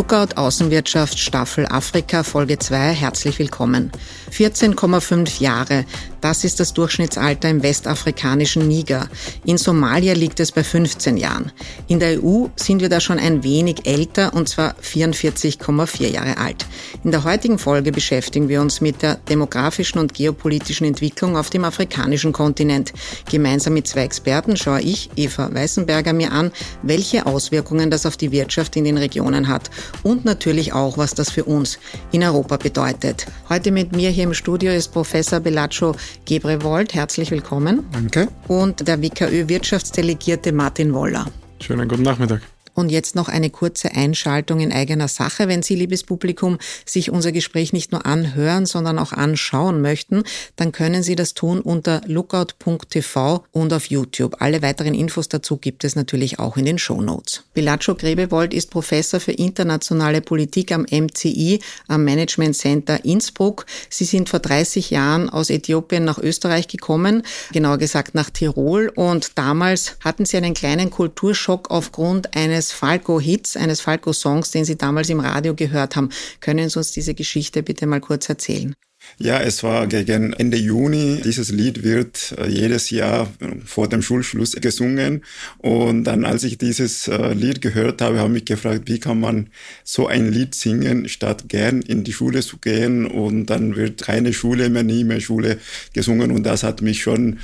Lookout Außenwirtschaft Staffel Afrika Folge 2 herzlich willkommen. 14,5 Jahre, das ist das Durchschnittsalter im westafrikanischen Niger. In Somalia liegt es bei 15 Jahren. In der EU sind wir da schon ein wenig älter und zwar 44,4 Jahre alt. In der heutigen Folge beschäftigen wir uns mit der demografischen und geopolitischen Entwicklung auf dem afrikanischen Kontinent. Gemeinsam mit zwei Experten schaue ich, Eva Weißenberger, mir an, welche Auswirkungen das auf die Wirtschaft in den Regionen hat und natürlich auch, was das für uns in Europa bedeutet. Heute mit mir hier im Studio ist Professor Bellaccio Gebrewold. Herzlich willkommen. Danke. Und der WKÖ-Wirtschaftsdelegierte Martin Woller. Schönen guten Nachmittag. Und jetzt noch eine kurze Einschaltung in eigener Sache. Wenn Sie, liebes Publikum, sich unser Gespräch nicht nur anhören, sondern auch anschauen möchten, dann können Sie das tun unter lookout.tv und auf YouTube. Alle weiteren Infos dazu gibt es natürlich auch in den Show Notes. Bilaccio Grebewold ist Professor für internationale Politik am MCI, am Management Center Innsbruck. Sie sind vor 30 Jahren aus Äthiopien nach Österreich gekommen, genauer gesagt nach Tirol. Und damals hatten Sie einen kleinen Kulturschock aufgrund eines eines Falco-Hits, eines Falco-Songs, den Sie damals im Radio gehört haben. Können Sie uns diese Geschichte bitte mal kurz erzählen? Ja, es war gegen Ende Juni. Dieses Lied wird äh, jedes Jahr vor dem Schulschluss gesungen. Und dann, als ich dieses äh, Lied gehört habe, habe ich mich gefragt, wie kann man so ein Lied singen, statt gern in die Schule zu gehen. Und dann wird keine Schule mehr, nie mehr Schule gesungen. Und das hat mich schon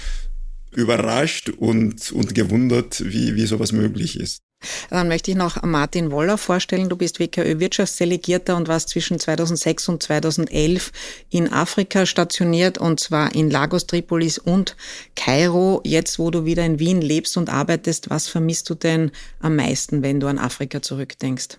überrascht und, und gewundert, wie, wie sowas möglich ist. Dann möchte ich noch Martin Woller vorstellen. Du bist WKÖ-Wirtschaftsdelegierter und warst zwischen 2006 und 2011 in Afrika stationiert und zwar in Lagos, Tripolis und Kairo. Jetzt, wo du wieder in Wien lebst und arbeitest, was vermisst du denn am meisten, wenn du an Afrika zurückdenkst?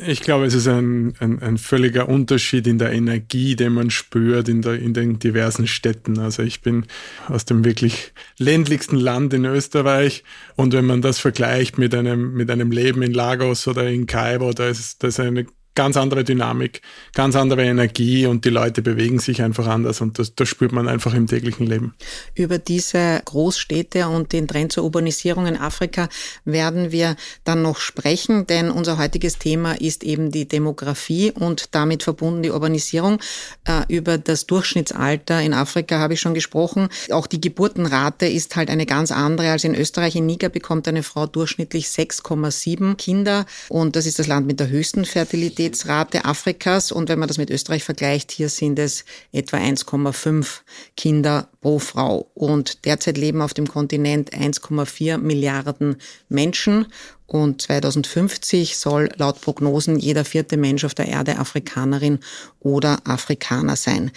Ich glaube, es ist ein, ein, ein, völliger Unterschied in der Energie, den man spürt in, der, in den diversen Städten. Also ich bin aus dem wirklich ländlichsten Land in Österreich und wenn man das vergleicht mit einem, mit einem Leben in Lagos oder in Kairo, da ist das eine ganz andere Dynamik, ganz andere Energie und die Leute bewegen sich einfach anders und das, das spürt man einfach im täglichen Leben. Über diese Großstädte und den Trend zur Urbanisierung in Afrika werden wir dann noch sprechen, denn unser heutiges Thema ist eben die Demografie und damit verbunden die Urbanisierung. Äh, über das Durchschnittsalter in Afrika habe ich schon gesprochen. Auch die Geburtenrate ist halt eine ganz andere als in Österreich. In Niger bekommt eine Frau durchschnittlich 6,7 Kinder und das ist das Land mit der höchsten Fertilität Fertilitätsrate Afrikas. Und wenn man das mit Österreich vergleicht, hier sind es etwa 1,5 Kinder pro Frau. Und derzeit leben auf dem Kontinent 1,4 Milliarden Menschen. Und 2050 soll laut Prognosen jeder vierte Mensch auf der Erde Afrikanerin oder Afrikaner sein.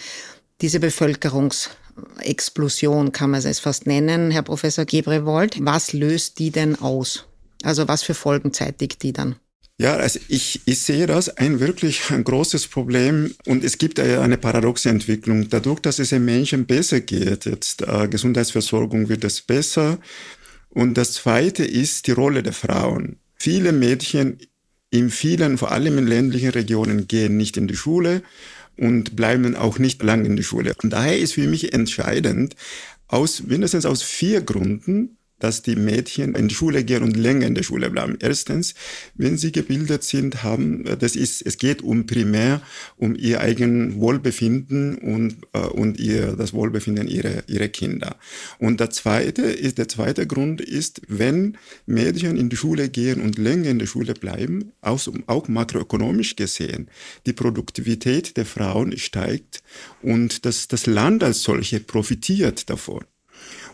Diese Bevölkerungsexplosion kann man es fast nennen, Herr Professor Gebrewold. Was löst die denn aus? Also was für Folgen zeitigt die dann? Ja, also ich, ich sehe das ein wirklich ein großes Problem und es gibt eine paradoxe Entwicklung. Dadurch, dass es den Menschen besser geht, jetzt äh, Gesundheitsversorgung wird es besser. Und das Zweite ist die Rolle der Frauen. Viele Mädchen in vielen, vor allem in ländlichen Regionen, gehen nicht in die Schule und bleiben auch nicht lang in die Schule. Und daher ist für mich entscheidend, aus mindestens aus vier Gründen, dass die Mädchen in die Schule gehen und länger in der Schule bleiben. Erstens, wenn sie gebildet sind, haben, das ist, es geht um primär um ihr eigen Wohlbefinden und, äh, und ihr, das Wohlbefinden ihrer, ihrer Kinder. Und der zweite ist, der zweite Grund ist, wenn Mädchen in die Schule gehen und länger in der Schule bleiben, auch, auch makroökonomisch gesehen, die Produktivität der Frauen steigt und das, das Land als solche profitiert davon.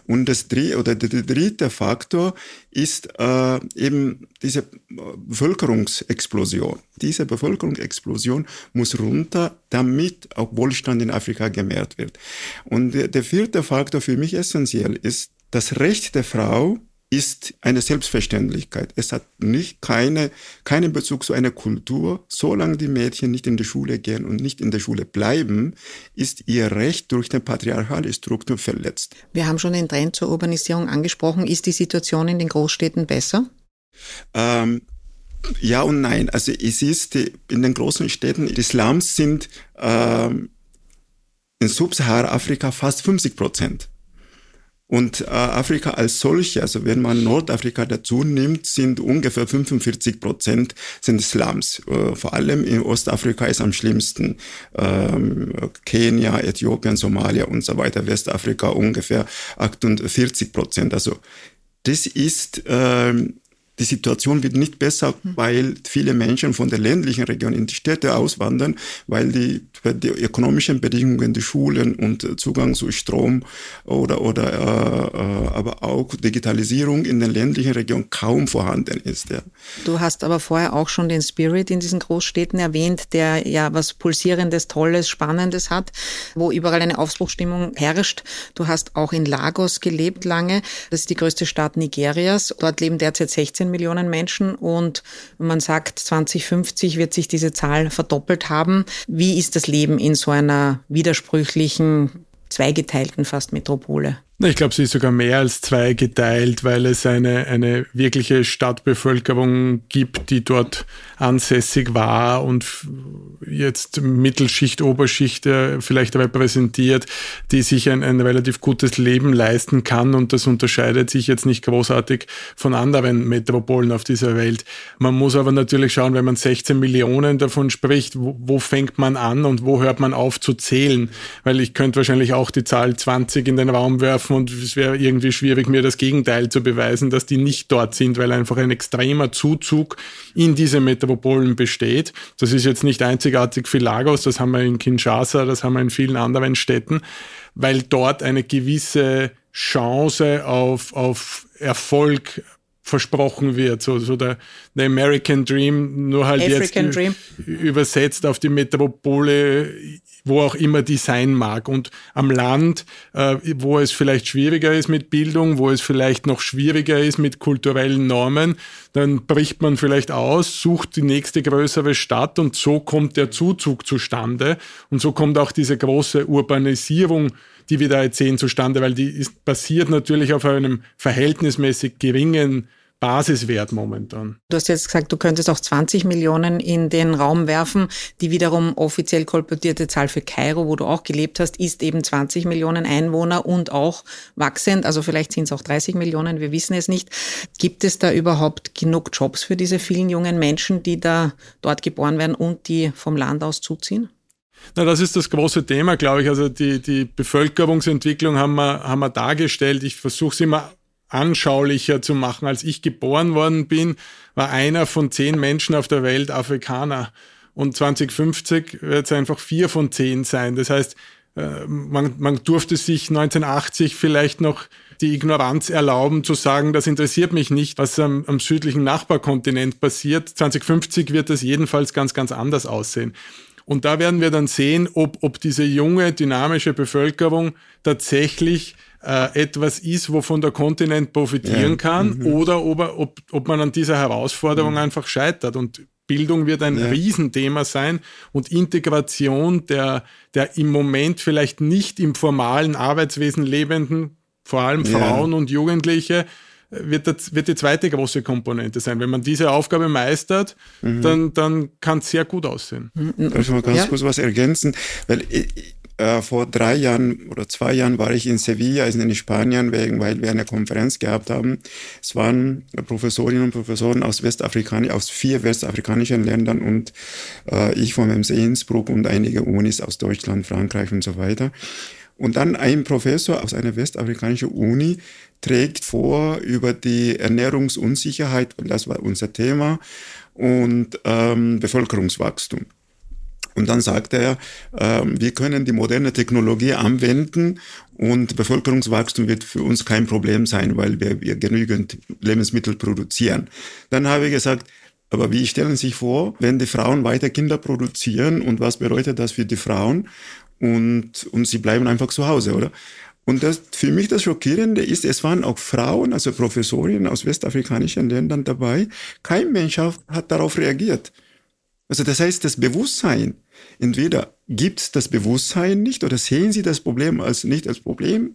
Und das dritte, oder der dritte Faktor ist äh, eben diese Bevölkerungsexplosion. Diese Bevölkerungsexplosion muss runter, damit auch Wohlstand in Afrika gemehrt wird. Und der, der vierte Faktor für mich essentiell ist das Recht der Frau, ist eine Selbstverständlichkeit. Es hat nicht keine, keinen Bezug zu einer Kultur. Solange die Mädchen nicht in die Schule gehen und nicht in der Schule bleiben, ist ihr Recht durch die patriarchale Struktur verletzt. Wir haben schon den Trend zur Urbanisierung angesprochen. Ist die Situation in den Großstädten besser? Ähm, ja und nein. Also es ist in den großen Städten, die Slums sind ähm, in Subsahara-Afrika fast 50 Prozent. Und äh, Afrika als solche, also wenn man Nordafrika dazu nimmt, sind ungefähr 45 Prozent sind Slums. Äh, vor allem in Ostafrika ist am schlimmsten ähm, Kenia, Äthiopien, Somalia und so weiter. Westafrika ungefähr 48 Prozent. Also das ist ähm, die Situation wird nicht besser, hm. weil viele Menschen von der ländlichen Region in die Städte auswandern, weil die, die ökonomischen Bedingungen, die Schulen und Zugang zu Strom oder, oder äh, äh, aber auch Digitalisierung in den ländlichen Regionen kaum vorhanden ist. Ja. Du hast aber vorher auch schon den Spirit in diesen Großstädten erwähnt, der ja was Pulsierendes, Tolles, Spannendes hat, wo überall eine Aufbruchstimmung herrscht. Du hast auch in Lagos gelebt lange. Das ist die größte Stadt Nigerias. Dort leben derzeit 16 15 Millionen Menschen und man sagt, 2050 wird sich diese Zahl verdoppelt haben. Wie ist das Leben in so einer widersprüchlichen, zweigeteilten fast Metropole? Ich glaube, sie ist sogar mehr als zwei geteilt, weil es eine, eine wirkliche Stadtbevölkerung gibt, die dort ansässig war und jetzt Mittelschicht, Oberschicht äh, vielleicht repräsentiert, die sich ein, ein relativ gutes Leben leisten kann und das unterscheidet sich jetzt nicht großartig von anderen Metropolen auf dieser Welt. Man muss aber natürlich schauen, wenn man 16 Millionen davon spricht, wo, wo fängt man an und wo hört man auf zu zählen? Weil ich könnte wahrscheinlich auch die Zahl 20 in den Raum werfen treffen und es wäre irgendwie schwierig, mir das Gegenteil zu beweisen, dass die nicht dort sind, weil einfach ein extremer Zuzug in diese Metropolen besteht. Das ist jetzt nicht einzigartig für Lagos, das haben wir in Kinshasa, das haben wir in vielen anderen Städten, weil dort eine gewisse Chance auf, auf Erfolg versprochen wird. So, so der, der American Dream, nur halt African jetzt Dream. übersetzt auf die Metropole wo auch immer die sein mag. Und am Land, äh, wo es vielleicht schwieriger ist mit Bildung, wo es vielleicht noch schwieriger ist mit kulturellen Normen, dann bricht man vielleicht aus, sucht die nächste größere Stadt und so kommt der Zuzug zustande. Und so kommt auch diese große Urbanisierung die wir da jetzt sehen, zustande, weil die ist basiert natürlich auf einem verhältnismäßig geringen Basiswert momentan. Du hast jetzt gesagt, du könntest auch 20 Millionen in den Raum werfen. Die wiederum offiziell kolportierte Zahl für Kairo, wo du auch gelebt hast, ist eben 20 Millionen Einwohner und auch wachsend. Also vielleicht sind es auch 30 Millionen, wir wissen es nicht. Gibt es da überhaupt genug Jobs für diese vielen jungen Menschen, die da dort geboren werden und die vom Land aus zuziehen? Na, das ist das große Thema, glaube ich. Also die, die Bevölkerungsentwicklung haben wir, haben wir dargestellt. Ich versuche es immer anschaulicher zu machen. Als ich geboren worden bin, war einer von zehn Menschen auf der Welt Afrikaner. Und 2050 wird es einfach vier von zehn sein. Das heißt, äh, man, man durfte sich 1980 vielleicht noch die Ignoranz erlauben, zu sagen, das interessiert mich nicht, was am, am südlichen Nachbarkontinent passiert. 2050 wird das jedenfalls ganz, ganz anders aussehen. Und da werden wir dann sehen, ob, ob diese junge, dynamische Bevölkerung tatsächlich äh, etwas ist, wovon der Kontinent profitieren ja. kann, mhm. oder ob, ob, ob man an dieser Herausforderung mhm. einfach scheitert. Und Bildung wird ein ja. Riesenthema sein und Integration der, der im Moment vielleicht nicht im formalen Arbeitswesen lebenden, vor allem Frauen ja. und Jugendliche, wird, das, wird die zweite große Komponente sein. Wenn man diese Aufgabe meistert, mhm. dann, dann kann es sehr gut aussehen. Mhm. Darf ich mal ganz ja? kurz was ergänzen? Weil ich, äh, vor drei Jahren oder zwei Jahren war ich in Sevilla, also in Spanien, wegen, weil wir eine Konferenz gehabt haben. Es waren Professorinnen und Professoren aus Westafrikanischen, aus vier westafrikanischen Ländern und äh, ich vom MC Innsbruck und einige Unis aus Deutschland, Frankreich und so weiter. Und dann ein Professor aus einer westafrikanischen Uni trägt vor über die Ernährungsunsicherheit, und das war unser Thema, und ähm, Bevölkerungswachstum. Und dann sagt er, äh, wir können die moderne Technologie anwenden und Bevölkerungswachstum wird für uns kein Problem sein, weil wir, wir genügend Lebensmittel produzieren. Dann habe ich gesagt, aber wie stellen Sie sich vor, wenn die Frauen weiter Kinder produzieren und was bedeutet das für die Frauen? Und, und sie bleiben einfach zu Hause, oder? Und das, für mich das Schockierende ist, es waren auch Frauen, also Professorinnen aus westafrikanischen Ländern dabei. Kein Mensch hat darauf reagiert. Also das heißt, das Bewusstsein, entweder gibt es das Bewusstsein nicht oder sehen Sie das Problem als nicht als Problem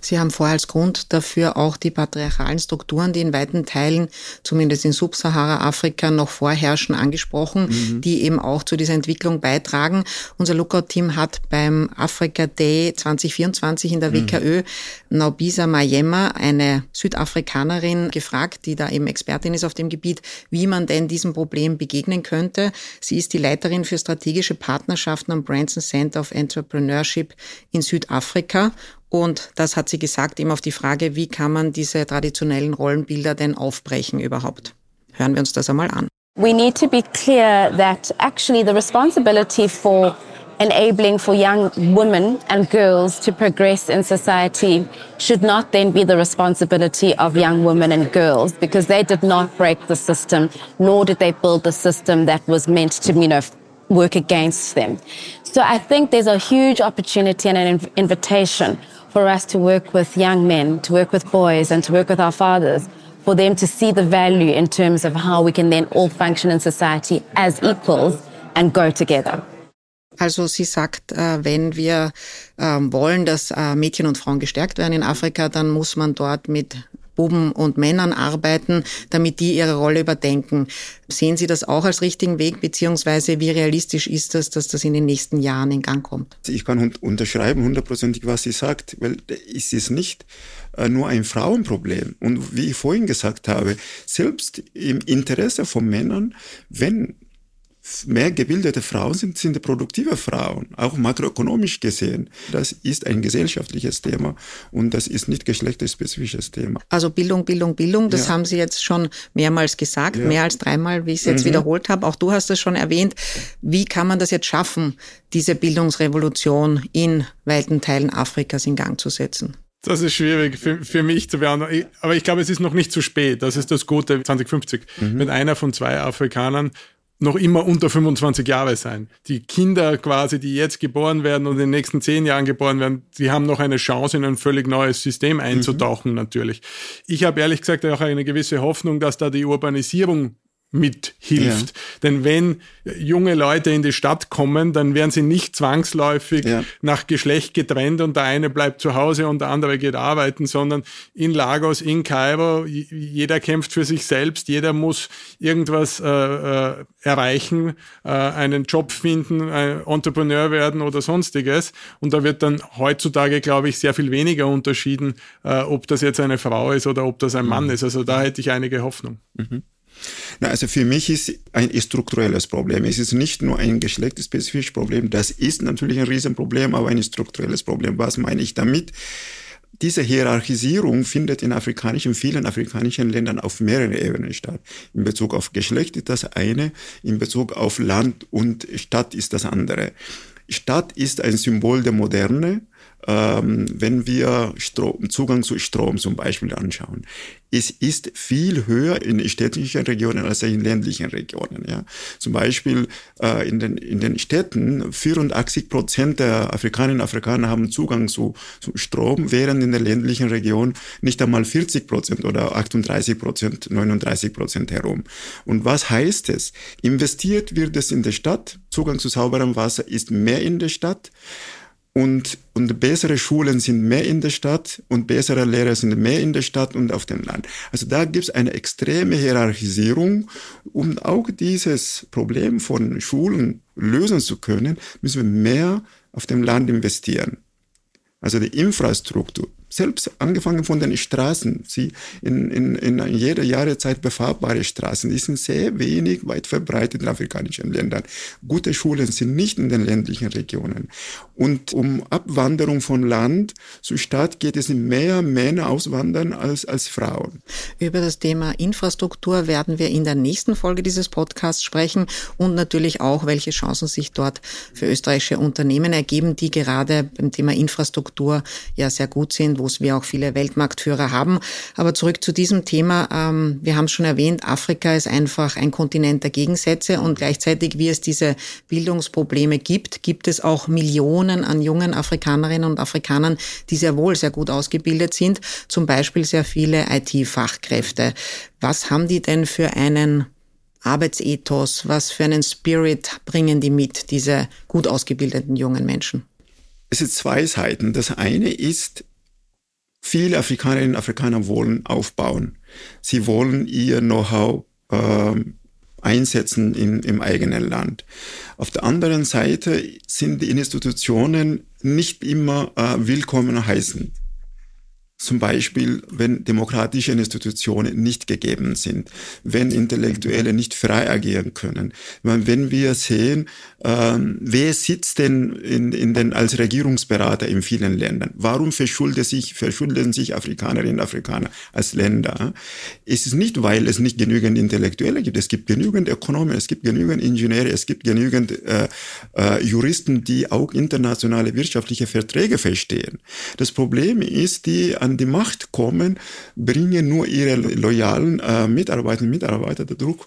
Sie haben vorher als Grund dafür auch die patriarchalen Strukturen, die in weiten Teilen, zumindest in Subsahara-Afrika, noch vorherrschen, angesprochen, mhm. die eben auch zu dieser Entwicklung beitragen. Unser Lookout-Team hat beim Africa Day 2024 in der WKÖ mhm. Naubisa Mayema, eine Südafrikanerin, gefragt, die da eben Expertin ist auf dem Gebiet, wie man denn diesem Problem begegnen könnte. Sie ist die Leiterin für strategische Partnerschaften am Branson Center of Entrepreneurship in Südafrika und das hat sie gesagt, eben auf die Frage, wie kann man diese traditionellen Rollenbilder denn aufbrechen überhaupt. Hören wir uns das einmal an. We need to be clear that actually the responsibility for enabling for young women and girls to progress in society should not then be the responsibility of young women and girls because they did not break the system, nor did they build the system that was meant to, you know, work against them. So I think there's a huge opportunity and an invitation for us to work with young men, to work with boys, and to work with our fathers, for them to see the value in terms of how we can then all function in society as equals and go together. Also sie sagt, äh, wenn wir ähm, wollen, dass äh, Mädchen und Frauen gestärkt werden in Afrika, dann muss man dort mit Buben und Männern arbeiten, damit die ihre Rolle überdenken. Sehen Sie das auch als richtigen Weg, beziehungsweise wie realistisch ist das, dass das in den nächsten Jahren in Gang kommt? Ich kann unterschreiben hundertprozentig, was sie sagt, weil es ist nicht äh, nur ein Frauenproblem. Und wie ich vorhin gesagt habe, selbst im Interesse von Männern, wenn mehr gebildete Frauen sind, sind produktive Frauen, auch makroökonomisch gesehen. Das ist ein gesellschaftliches Thema und das ist nicht geschlechterspezifisches Thema. Also Bildung, Bildung, Bildung, das ja. haben Sie jetzt schon mehrmals gesagt, ja. mehr als dreimal, wie ich es jetzt mhm. wiederholt habe. Auch du hast es schon erwähnt. Wie kann man das jetzt schaffen, diese Bildungsrevolution in weiten Teilen Afrikas in Gang zu setzen? Das ist schwierig für, für mich zu beantworten. Aber ich glaube, es ist noch nicht zu spät. Das ist das Gute 2050. Mhm. Wenn einer von zwei Afrikanern noch immer unter 25 Jahre sein. Die Kinder quasi, die jetzt geboren werden und in den nächsten zehn Jahren geboren werden, die haben noch eine Chance, in ein völlig neues System einzutauchen, mhm. natürlich. Ich habe ehrlich gesagt auch eine gewisse Hoffnung, dass da die Urbanisierung mithilft. Ja. Denn wenn junge Leute in die Stadt kommen, dann werden sie nicht zwangsläufig ja. nach Geschlecht getrennt und der eine bleibt zu Hause und der andere geht arbeiten, sondern in Lagos, in Kairo, jeder kämpft für sich selbst, jeder muss irgendwas äh, äh, erreichen, äh, einen Job finden, ein Entrepreneur werden oder sonstiges. Und da wird dann heutzutage, glaube ich, sehr viel weniger unterschieden, äh, ob das jetzt eine Frau ist oder ob das ein Mann mhm. ist. Also da hätte ich einige Hoffnung. Mhm. Na, also für mich ist ein strukturelles Problem. Es ist nicht nur ein geschlechtsspezifisches Problem. Das ist natürlich ein Riesenproblem, aber ein strukturelles Problem. Was meine ich damit? Diese Hierarchisierung findet in afrikanischen, vielen afrikanischen Ländern auf mehreren Ebenen statt. In Bezug auf Geschlecht ist das eine, in Bezug auf Land und Stadt ist das andere. Stadt ist ein Symbol der Moderne, ähm, wenn wir Strom, Zugang zu Strom zum Beispiel anschauen. Es ist viel höher in städtischen Regionen als in ländlichen Regionen. Ja. Zum Beispiel äh, in, den, in den Städten 84 Prozent der Afrikanerinnen und Afrikaner haben Zugang zu, zu Strom, während in der ländlichen Region nicht einmal 40 Prozent oder 38 Prozent, 39 Prozent herum. Und was heißt es? Investiert wird es in der Stadt, Zugang zu sauberem Wasser ist mehr in der Stadt und, und bessere Schulen sind mehr in der Stadt und bessere Lehrer sind mehr in der Stadt und auf dem Land. Also da gibt es eine extreme Hierarchisierung. Um auch dieses Problem von Schulen lösen zu können, müssen wir mehr auf dem Land investieren. Also die Infrastruktur selbst angefangen von den Straßen, sie in, in, in jeder Jahreszeit befahrbare Straßen, die sind sehr wenig weit verbreitet in afrikanischen Ländern. Gute Schulen sind nicht in den ländlichen Regionen. Und um Abwanderung von Land zu Stadt geht es mehr Männer auswandern als, als Frauen. Über das Thema Infrastruktur werden wir in der nächsten Folge dieses Podcasts sprechen und natürlich auch, welche Chancen sich dort für österreichische Unternehmen ergeben, die gerade beim Thema Infrastruktur ja sehr gut sind wo wir auch viele Weltmarktführer haben. Aber zurück zu diesem Thema. Ähm, wir haben es schon erwähnt, Afrika ist einfach ein Kontinent der Gegensätze und gleichzeitig, wie es diese Bildungsprobleme gibt, gibt es auch Millionen an jungen Afrikanerinnen und Afrikanern, die sehr wohl sehr gut ausgebildet sind, zum Beispiel sehr viele IT-Fachkräfte. Was haben die denn für einen Arbeitsethos, was für einen Spirit bringen die mit, diese gut ausgebildeten jungen Menschen? Es sind zwei Seiten. Das eine ist, viele Afrikanerinnen und Afrikaner wollen aufbauen. Sie wollen ihr Know-how äh, einsetzen in, im eigenen Land. Auf der anderen Seite sind die Institutionen nicht immer äh, willkommen heißen. Zum Beispiel, wenn demokratische Institutionen nicht gegeben sind, wenn Intellektuelle nicht frei agieren können. Wenn wir sehen, ähm, wer sitzt denn in, in den, als Regierungsberater in vielen Ländern? Warum verschulden sich, verschulden sich Afrikanerinnen und Afrikaner als Länder? Es ist nicht, weil es nicht genügend Intellektuelle gibt. Es gibt genügend Ökonomen, es gibt genügend Ingenieure, es gibt genügend äh, äh, Juristen, die auch internationale wirtschaftliche Verträge verstehen. Das Problem ist, die an die Macht kommen, bringen nur ihre loyalen äh, Mitarbeiter und Mitarbeiter. Der Druck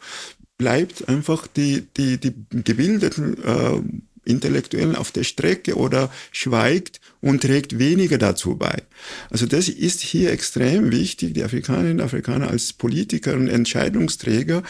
bleibt einfach die, die, die gebildeten äh, Intellektuellen auf der Strecke oder schweigt und trägt weniger dazu bei. Also das ist hier extrem wichtig, die Afrikanerinnen und Afrikaner als Politiker und Entscheidungsträger,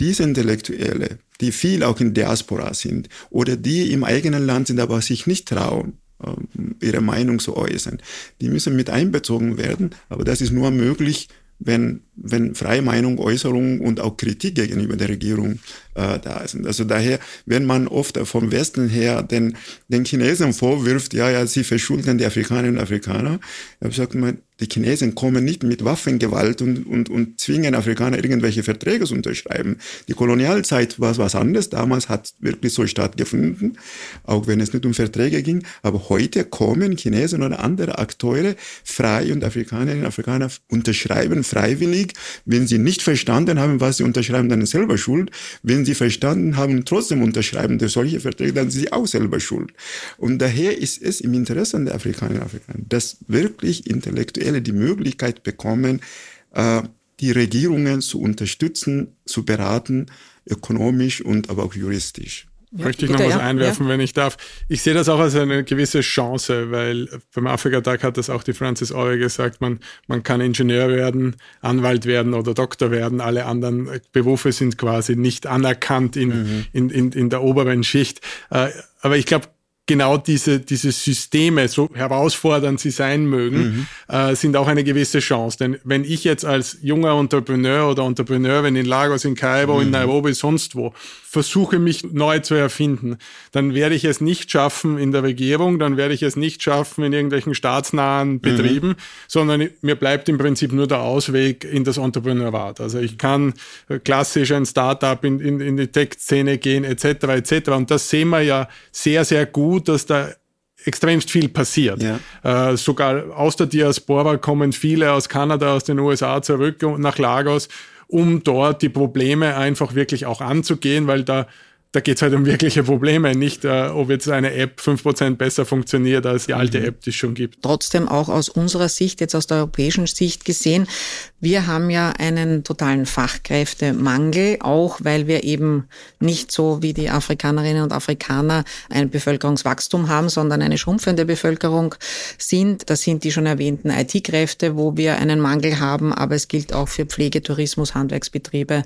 diese Intellektuelle, die viel auch in Diaspora sind oder die im eigenen Land sind, aber sich nicht trauen, ähm, ihre Meinung zu äußern. Die müssen mit einbezogen werden, aber das ist nur möglich, wenn, wenn freie Meinung, Äußerung und auch Kritik gegenüber der Regierung äh, da sind. Also daher, wenn man oft vom Westen her den, den Chinesen vorwirft, ja, ja, sie verschulden die Afrikanerinnen und Afrikaner, dann sagt man, die Chinesen kommen nicht mit Waffengewalt und, und, und zwingen Afrikaner irgendwelche Verträge zu unterschreiben. Die Kolonialzeit war was anderes. Damals hat wirklich so stattgefunden, auch wenn es nicht um Verträge ging. Aber heute kommen Chinesen oder andere Akteure frei und Afrikanerinnen und Afrikaner unterschreiben freiwillig. Wenn sie nicht verstanden haben, was sie unterschreiben, dann ist selber schuld. Wenn sie verstanden haben trotzdem unterschreiben solche Verträge, dann sind sie auch selber schuld. Und daher ist es im Interesse der Afrikanerinnen und Afrikaner, dass wirklich intellektuell Israeler die Möglichkeit bekommen, äh, die Regierungen zu unterstützen, zu beraten, ökonomisch und aber auch juristisch. Ja, Möchte ich noch was einwerfen, ja. wenn ich darf. Ich sehe das auch als eine gewisse Chance, weil beim Afrika-Tag hat das auch die Francis Orwell gesagt, man, man kann Ingenieur werden, Anwalt werden oder Doktor werden. Alle anderen Berufe sind quasi nicht anerkannt in, mhm. in, in, in der oberen Schicht. Äh, aber ich glaube, genau diese, diese Systeme, so herausfordernd sie sein mögen, mhm. äh, sind auch eine gewisse Chance. Denn wenn ich jetzt als junger Entrepreneur oder Entrepreneurin in Lagos, in Kairo, mhm. in Nairobi, sonst wo, versuche mich neu zu erfinden, dann werde ich es nicht schaffen in der Regierung, dann werde ich es nicht schaffen in irgendwelchen staatsnahen mhm. Betrieben, mhm. sondern mir bleibt im Prinzip nur der Ausweg in das Entrepreneurat. Also ich kann klassisch ein Startup in, in, in die Tech-Szene gehen, etc., etc. Und das sehen wir ja sehr, sehr gut, dass da extremst viel passiert. Ja. Äh, sogar aus der Diaspora kommen viele aus Kanada, aus den USA zurück nach Lagos um dort die Probleme einfach wirklich auch anzugehen, weil da da geht es halt um wirkliche Probleme, nicht äh, ob jetzt eine App fünf Prozent besser funktioniert als die alte mhm. App, die es schon gibt. Trotzdem auch aus unserer Sicht, jetzt aus der europäischen Sicht gesehen, wir haben ja einen totalen Fachkräftemangel, auch weil wir eben nicht so wie die Afrikanerinnen und Afrikaner ein Bevölkerungswachstum haben, sondern eine schrumpfende Bevölkerung sind. Das sind die schon erwähnten IT-Kräfte, wo wir einen Mangel haben, aber es gilt auch für Pflege, Tourismus, Handwerksbetriebe,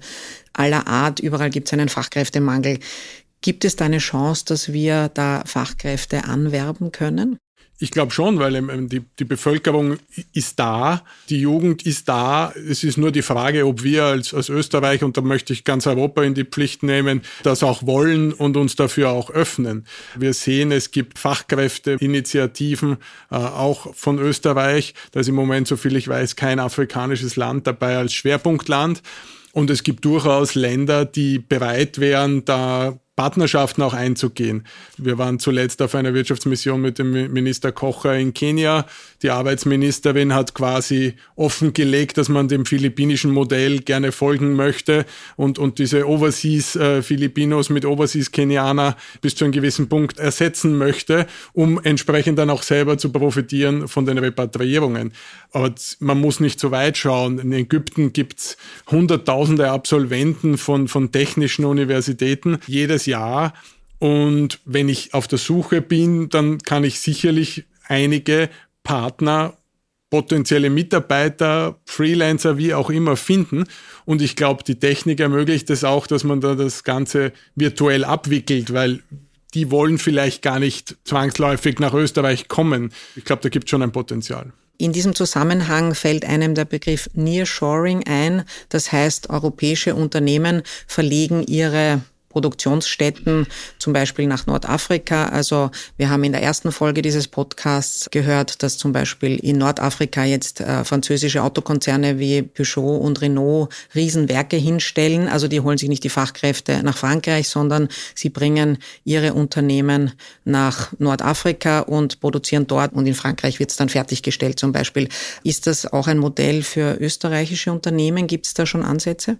aller Art. Überall gibt es einen Fachkräftemangel. Gibt es da eine Chance, dass wir da Fachkräfte anwerben können? Ich glaube schon, weil ähm, die, die Bevölkerung ist da, die Jugend ist da. Es ist nur die Frage, ob wir als, als Österreich, und da möchte ich ganz Europa in die Pflicht nehmen, das auch wollen und uns dafür auch öffnen. Wir sehen, es gibt Fachkräfteinitiativen, äh, auch von Österreich. Da ist im Moment, so viel ich weiß, kein afrikanisches Land dabei als Schwerpunktland. Und es gibt durchaus Länder, die bereit wären, da Partnerschaften auch einzugehen. Wir waren zuletzt auf einer Wirtschaftsmission mit dem Minister Kocher in Kenia. Die Arbeitsministerin hat quasi offengelegt, dass man dem philippinischen Modell gerne folgen möchte und, und diese Overseas äh, mit Overseas Kenianer bis zu einem gewissen Punkt ersetzen möchte, um entsprechend dann auch selber zu profitieren von den Repatriierungen. Aber man muss nicht so weit schauen. In Ägypten gibt's hunderttausende Absolventen von, von technischen Universitäten. Jedes jedes Jahr. Und wenn ich auf der Suche bin, dann kann ich sicherlich einige Partner, potenzielle Mitarbeiter, Freelancer, wie auch immer finden. Und ich glaube, die Technik ermöglicht es auch, dass man da das Ganze virtuell abwickelt, weil die wollen vielleicht gar nicht zwangsläufig nach Österreich kommen. Ich glaube, da gibt es schon ein Potenzial. In diesem Zusammenhang fällt einem der Begriff Nearshoring ein. Das heißt, europäische Unternehmen verlegen ihre Produktionsstätten, zum Beispiel nach Nordafrika. Also wir haben in der ersten Folge dieses Podcasts gehört, dass zum Beispiel in Nordafrika jetzt äh, französische Autokonzerne wie Peugeot und Renault Riesenwerke hinstellen. Also die holen sich nicht die Fachkräfte nach Frankreich, sondern sie bringen ihre Unternehmen nach Nordafrika und produzieren dort und in Frankreich wird es dann fertiggestellt zum Beispiel. Ist das auch ein Modell für österreichische Unternehmen? Gibt es da schon Ansätze?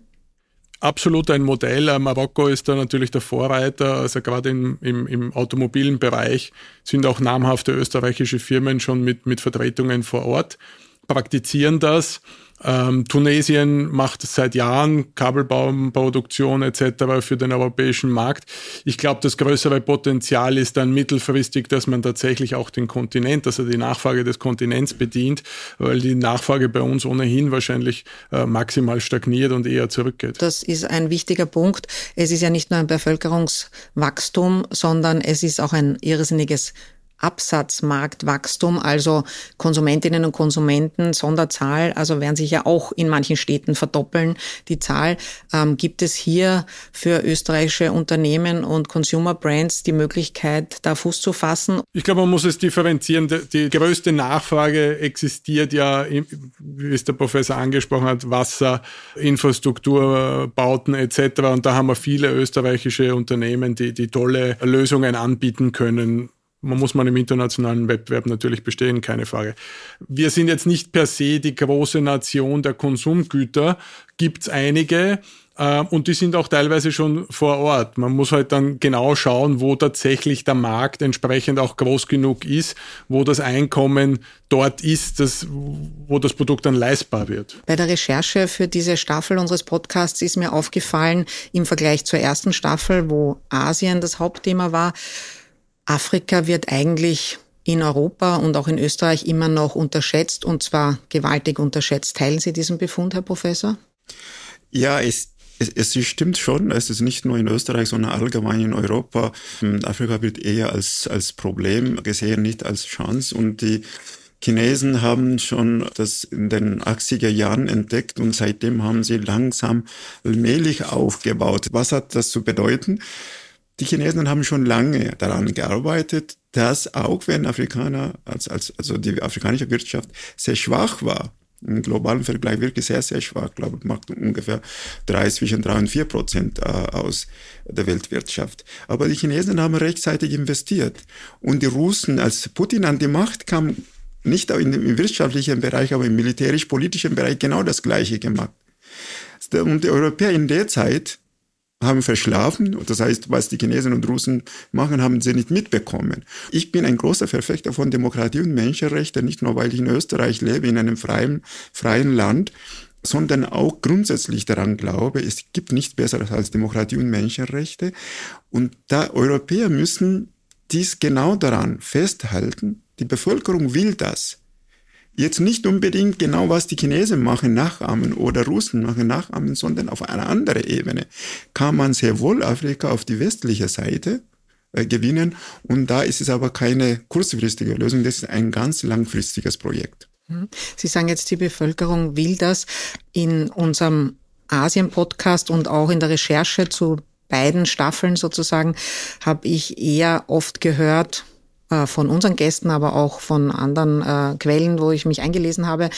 Absolut ein Modell. Äh, Marokko ist da natürlich der Vorreiter. Also gerade im, im, im automobilen Bereich sind auch namhafte österreichische Firmen schon mit, mit Vertretungen vor Ort, praktizieren das. Ähm, Tunesien macht seit Jahren Kabelbaumproduktion etc. für den europäischen Markt. Ich glaube, das größere Potenzial ist dann mittelfristig, dass man tatsächlich auch den Kontinent, also die Nachfrage des Kontinents bedient, weil die Nachfrage bei uns ohnehin wahrscheinlich äh, maximal stagniert und eher zurückgeht. Das ist ein wichtiger Punkt. Es ist ja nicht nur ein Bevölkerungswachstum, sondern es ist auch ein irrsinniges Absatzmarktwachstum, also Konsumentinnen und Konsumenten, Sonderzahl, also werden sich ja auch in manchen Städten verdoppeln, die Zahl. Ähm, gibt es hier für österreichische Unternehmen und Consumer Brands die Möglichkeit, da Fuß zu fassen? Ich glaube, man muss es differenzieren. Die größte Nachfrage existiert ja, wie es der Professor angesprochen hat, Wasser, Infrastruktur, Bauten etc. Und da haben wir viele österreichische Unternehmen, die, die tolle Lösungen anbieten können man muss man im internationalen Wettbewerb natürlich bestehen, keine Frage. Wir sind jetzt nicht per se die große Nation der Konsumgüter, gibt's einige äh, und die sind auch teilweise schon vor Ort. Man muss halt dann genau schauen, wo tatsächlich der Markt entsprechend auch groß genug ist, wo das Einkommen dort ist, das, wo das Produkt dann leistbar wird. Bei der Recherche für diese Staffel unseres Podcasts ist mir aufgefallen, im Vergleich zur ersten Staffel, wo Asien das Hauptthema war, Afrika wird eigentlich in Europa und auch in Österreich immer noch unterschätzt und zwar gewaltig unterschätzt. Teilen Sie diesen Befund, Herr Professor? Ja, es, es, es stimmt schon. Es ist nicht nur in Österreich, sondern allgemein in Europa. Afrika wird eher als, als Problem gesehen, nicht als Chance. Und die Chinesen haben schon das in den 80er Jahren entdeckt und seitdem haben sie langsam allmählich aufgebaut. Was hat das zu bedeuten? Die Chinesen haben schon lange daran gearbeitet, dass auch wenn Afrikaner, als, als, also die afrikanische Wirtschaft sehr schwach war, im globalen Vergleich wirklich sehr, sehr schwach, ich glaube, macht ungefähr drei, zwischen drei und vier Prozent äh, aus der Weltwirtschaft. Aber die Chinesen haben rechtzeitig investiert. Und die Russen, als Putin an die Macht kam, nicht im wirtschaftlichen Bereich, aber im militärisch-politischen Bereich genau das Gleiche gemacht. Und die Europäer in der Zeit haben verschlafen. Das heißt, was die Chinesen und Russen machen, haben sie nicht mitbekommen. Ich bin ein großer Verfechter von Demokratie und Menschenrechten, nicht nur weil ich in Österreich lebe, in einem freien, freien Land, sondern auch grundsätzlich daran glaube, es gibt nichts Besseres als Demokratie und Menschenrechte. Und da Europäer müssen dies genau daran festhalten. Die Bevölkerung will das jetzt nicht unbedingt genau, was die Chinesen machen, nachahmen oder Russen machen, nachahmen, sondern auf einer anderen Ebene kann man sehr wohl Afrika auf die westliche Seite äh, gewinnen. Und da ist es aber keine kurzfristige Lösung, das ist ein ganz langfristiges Projekt. Mhm. Sie sagen jetzt, die Bevölkerung will das. In unserem Asien-Podcast und auch in der Recherche zu beiden Staffeln sozusagen habe ich eher oft gehört, von unseren Gästen, aber auch von anderen äh, Quellen, wo ich mich eingelesen habe.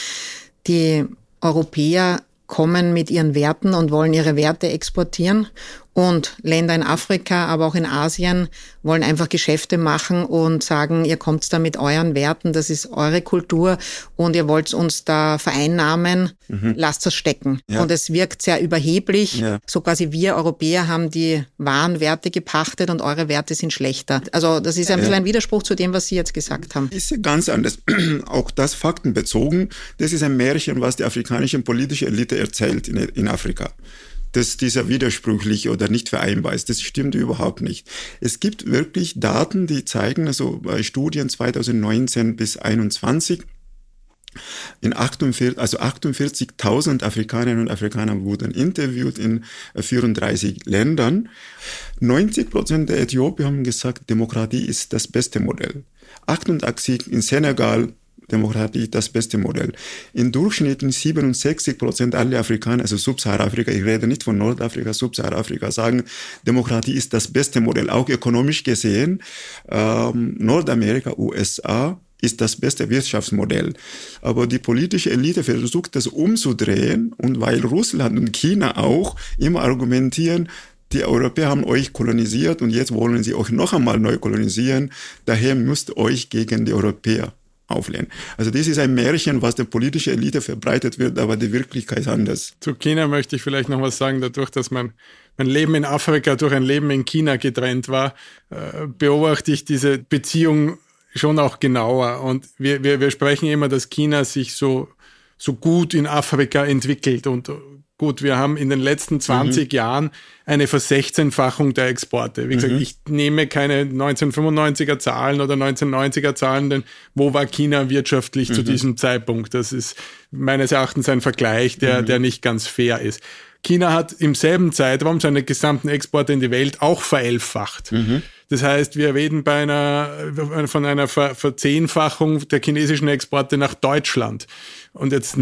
Die Europäer kommen mit ihren Werten und wollen ihre Werte exportieren und Länder in Afrika, aber auch in Asien wollen einfach Geschäfte machen und sagen, ihr kommt da mit euren Werten, das ist eure Kultur und ihr wollt uns da vereinnahmen, mhm. lasst das stecken. Ja. Und es wirkt sehr überheblich. Ja. So quasi wir Europäer haben die wahren Werte gepachtet und eure Werte sind schlechter. Also das ist ein bisschen ein Widerspruch zu dem, was Sie jetzt gesagt haben. Ist ja ganz anders. Auch das faktenbezogen. Das ist ein Märchen, was die afrikanische politische Elite erzählt in, in Afrika dass dieser widersprüchlich oder nicht vereinbar ist. Das stimmt überhaupt nicht. Es gibt wirklich Daten, die zeigen, also bei Studien 2019 bis 2021, in 48, also 48.000 Afrikanerinnen und Afrikaner wurden interviewt in 34 Ländern. 90 Prozent der Äthiopier haben gesagt, Demokratie ist das beste Modell. 88 in Senegal, Demokratie das beste Modell. In Durchschnitt 67 Prozent aller Afrikaner, also Subsahara-Afrika, ich rede nicht von Nordafrika, Subsahara-Afrika, sagen, Demokratie ist das beste Modell, auch ökonomisch gesehen. Ähm, Nordamerika, USA, ist das beste Wirtschaftsmodell. Aber die politische Elite versucht das umzudrehen und weil Russland und China auch immer argumentieren, die Europäer haben euch kolonisiert und jetzt wollen sie euch noch einmal neu kolonisieren, daher müsst euch gegen die Europäer auflehnen. Also das ist ein Märchen, was der politische Elite verbreitet wird, aber die Wirklichkeit ist anders. Zu China möchte ich vielleicht noch was sagen, dadurch, dass mein, mein Leben in Afrika durch ein Leben in China getrennt war, äh, beobachte ich diese Beziehung schon auch genauer. Und wir, wir, wir sprechen immer, dass China sich so, so gut in Afrika entwickelt. Und gut, wir haben in den letzten 20 mhm. Jahren eine Versechzehnfachung der Exporte. Wie gesagt, mhm. ich nehme keine 1995er Zahlen oder 1990er Zahlen, denn wo war China wirtschaftlich mhm. zu diesem Zeitpunkt? Das ist meines Erachtens ein Vergleich, der, mhm. der nicht ganz fair ist. China hat im selben Zeitraum seine gesamten Exporte in die Welt auch verelfacht. Mhm. Das heißt, wir reden bei einer, von einer Ver Verzehnfachung der chinesischen Exporte nach Deutschland. Und jetzt.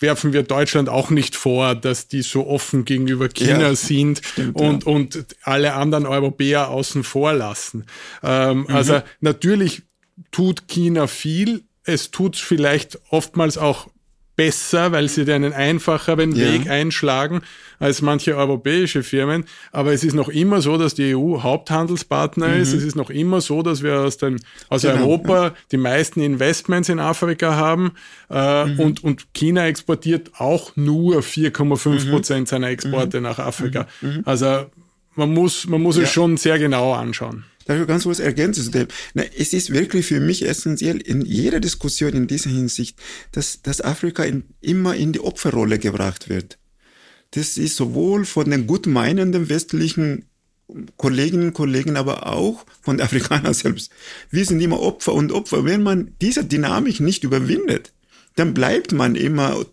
Werfen wir Deutschland auch nicht vor, dass die so offen gegenüber China ja, sind stimmt, und, ja. und alle anderen Europäer außen vor lassen. Ähm, mhm. Also natürlich tut China viel. Es tut vielleicht oftmals auch besser, weil sie einen einfacheren ja. Weg einschlagen als manche europäische Firmen. Aber es ist noch immer so, dass die EU Haupthandelspartner mhm. ist. Es ist noch immer so, dass wir aus, den, aus genau. Europa die meisten Investments in Afrika haben. Äh, mhm. und, und China exportiert auch nur 4,5 Prozent mhm. seiner Exporte mhm. nach Afrika. Mhm. Mhm. Also man muss, man muss ja. es schon sehr genau anschauen. Darf ganz kurz ergänzen? Na, es ist wirklich für mich essentiell in jeder Diskussion in dieser Hinsicht, dass, dass Afrika in, immer in die Opferrolle gebracht wird. Das ist sowohl von den gut meinenden westlichen Kolleginnen und Kollegen, aber auch von den Afrikanern selbst. Wir sind immer Opfer und Opfer. Wenn man diese Dynamik nicht überwindet, dann bleibt man immer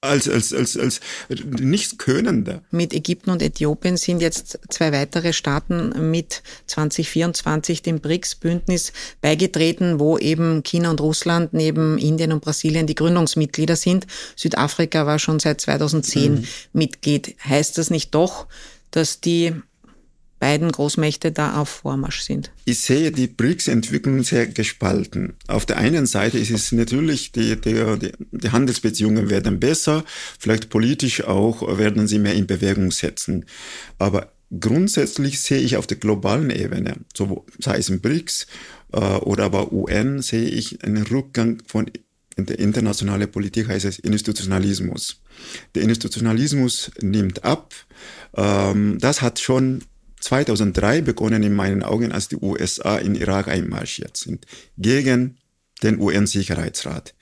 als, als, als, als nicht Könnender. Mit Ägypten und Äthiopien sind jetzt zwei weitere Staaten mit 2024 dem BRICS-Bündnis beigetreten, wo eben China und Russland neben Indien und Brasilien die Gründungsmitglieder sind. Südafrika war schon seit 2010 mhm. Mitglied. Heißt das nicht doch, dass die beiden Großmächte da auf Vormarsch sind? Ich sehe die BRICS-Entwicklung sehr gespalten. Auf der einen Seite ist es natürlich, die, die, die Handelsbeziehungen werden besser, vielleicht politisch auch werden sie mehr in Bewegung setzen. Aber grundsätzlich sehe ich auf der globalen Ebene, so sei es im BRICS äh, oder aber UN, sehe ich einen Rückgang von in der internationalen Politik heißt es Institutionalismus. Der Institutionalismus nimmt ab. Ähm, das hat schon 2003 begonnen in meinen Augen, als die USA in Irak einmarschiert sind, gegen den UN-Sicherheitsrat.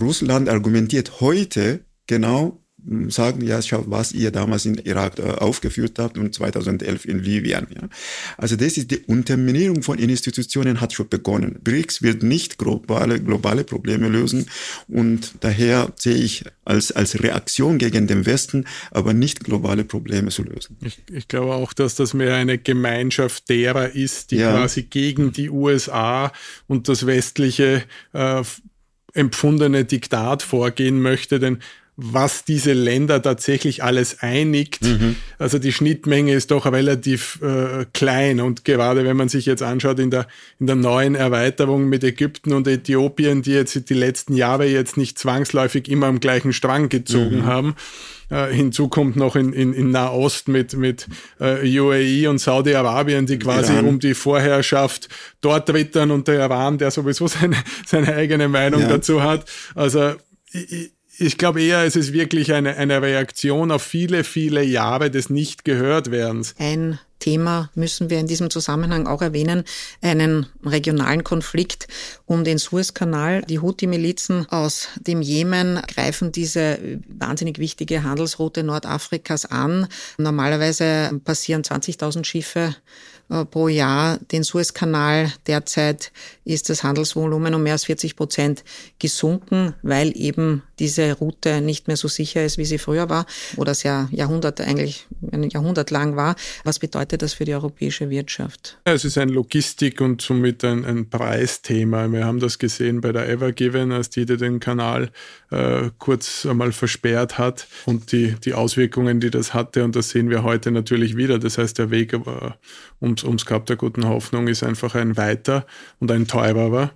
Russland argumentiert heute genau sagen, ja, schau, was ihr damals in Irak äh, aufgeführt habt und 2011 in Libyen. Ja. Also das ist die Unterminierung von Institutionen hat schon begonnen. BRICS wird nicht globale, globale Probleme lösen und daher sehe ich als, als Reaktion gegen den Westen, aber nicht globale Probleme zu lösen. Ich, ich glaube auch, dass das mehr eine Gemeinschaft derer ist, die ja. quasi gegen die USA und das westliche äh, empfundene Diktat vorgehen möchte, denn was diese Länder tatsächlich alles einigt. Mhm. Also die Schnittmenge ist doch relativ äh, klein und gerade wenn man sich jetzt anschaut in der, in der neuen Erweiterung mit Ägypten und Äthiopien, die jetzt die letzten Jahre jetzt nicht zwangsläufig immer am gleichen Strang gezogen mhm. haben, äh, hinzu kommt noch in, in, in Nahost mit, mit äh, UAE und Saudi-Arabien, die quasi Iran. um die Vorherrschaft dort wittern und der Iran, der sowieso seine, seine eigene Meinung ja. dazu hat. Also ich, ich glaube eher, es ist wirklich eine, eine Reaktion auf viele, viele Jahre des Nicht-Gehört-Werdens. Ein Thema müssen wir in diesem Zusammenhang auch erwähnen, einen regionalen Konflikt um den Suezkanal. Die Houthi-Milizen aus dem Jemen greifen diese wahnsinnig wichtige Handelsroute Nordafrikas an. Normalerweise passieren 20.000 Schiffe pro Jahr den Suezkanal. Derzeit ist das Handelsvolumen um mehr als 40 Prozent gesunken, weil eben diese Route nicht mehr so sicher ist, wie sie früher war oder sehr Jahrhunderte eigentlich ein Jahrhundert lang war. Was bedeutet das für die europäische Wirtschaft? Es ist ein Logistik- und somit ein, ein Preisthema. Wir haben das gesehen bei der Evergiven, als die den Kanal äh, kurz einmal versperrt hat und die, die Auswirkungen, die das hatte. Und das sehen wir heute natürlich wieder. Das heißt, der Weg äh, ums, ums Kap der guten Hoffnung ist einfach ein weiter und ein teurerer.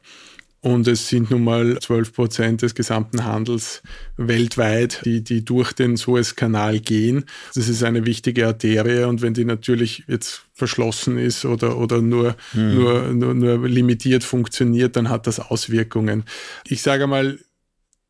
Und es sind nun mal 12 Prozent des gesamten Handels weltweit, die, die durch den Suezkanal gehen. Das ist eine wichtige Arterie und wenn die natürlich jetzt verschlossen ist oder, oder nur, hm. nur, nur, nur limitiert funktioniert, dann hat das Auswirkungen. Ich sage mal,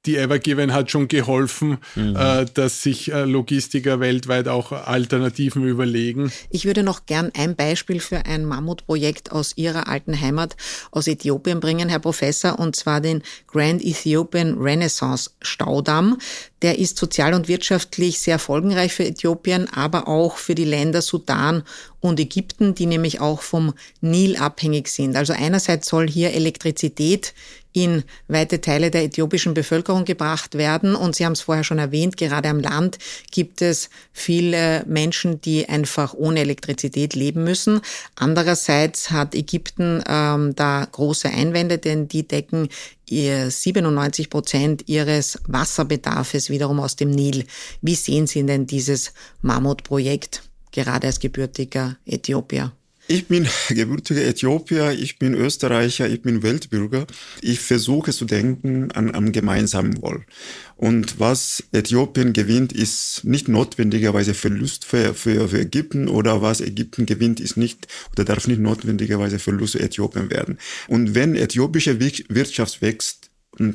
die Evergiven hat schon geholfen, mhm. äh, dass sich äh, Logistiker weltweit auch Alternativen überlegen. Ich würde noch gern ein Beispiel für ein Mammutprojekt aus Ihrer alten Heimat aus Äthiopien bringen, Herr Professor, und zwar den Grand Ethiopian Renaissance Staudamm. Der ist sozial und wirtschaftlich sehr folgenreich für Äthiopien, aber auch für die Länder Sudan und Ägypten, die nämlich auch vom Nil abhängig sind. Also einerseits soll hier Elektrizität in weite Teile der äthiopischen Bevölkerung gebracht werden. Und Sie haben es vorher schon erwähnt, gerade am Land gibt es viele Menschen, die einfach ohne Elektrizität leben müssen. Andererseits hat Ägypten ähm, da große Einwände, denn die decken 97 Prozent ihres Wasserbedarfs wiederum aus dem Nil. Wie sehen Sie denn dieses Mammutprojekt, gerade als gebürtiger Äthiopier? Ich bin gebürtiger Äthiopier, ich bin Österreicher, ich bin Weltbürger. Ich versuche zu denken an, am gemeinsamen Wohl. Und was Äthiopien gewinnt, ist nicht notwendigerweise Verlust für, für, für Ägypten oder was Ägypten gewinnt, ist nicht oder darf nicht notwendigerweise Verlust für Äthiopien werden. Und wenn äthiopische Wirtschaft wächst,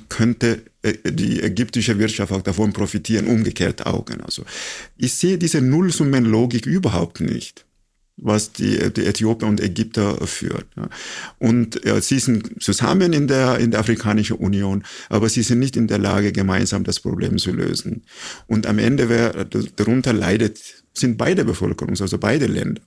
könnte äh, die ägyptische Wirtschaft auch davon profitieren, umgekehrt auch. Also ich sehe diese Nullsummenlogik überhaupt nicht was die, die Äthiopier und Ägypter führt. Und ja, sie sind zusammen in der, in der Afrikanischen Union, aber sie sind nicht in der Lage, gemeinsam das Problem zu lösen. Und am Ende, wer darunter leidet, sind beide Bevölkerungs-, also beide Länder.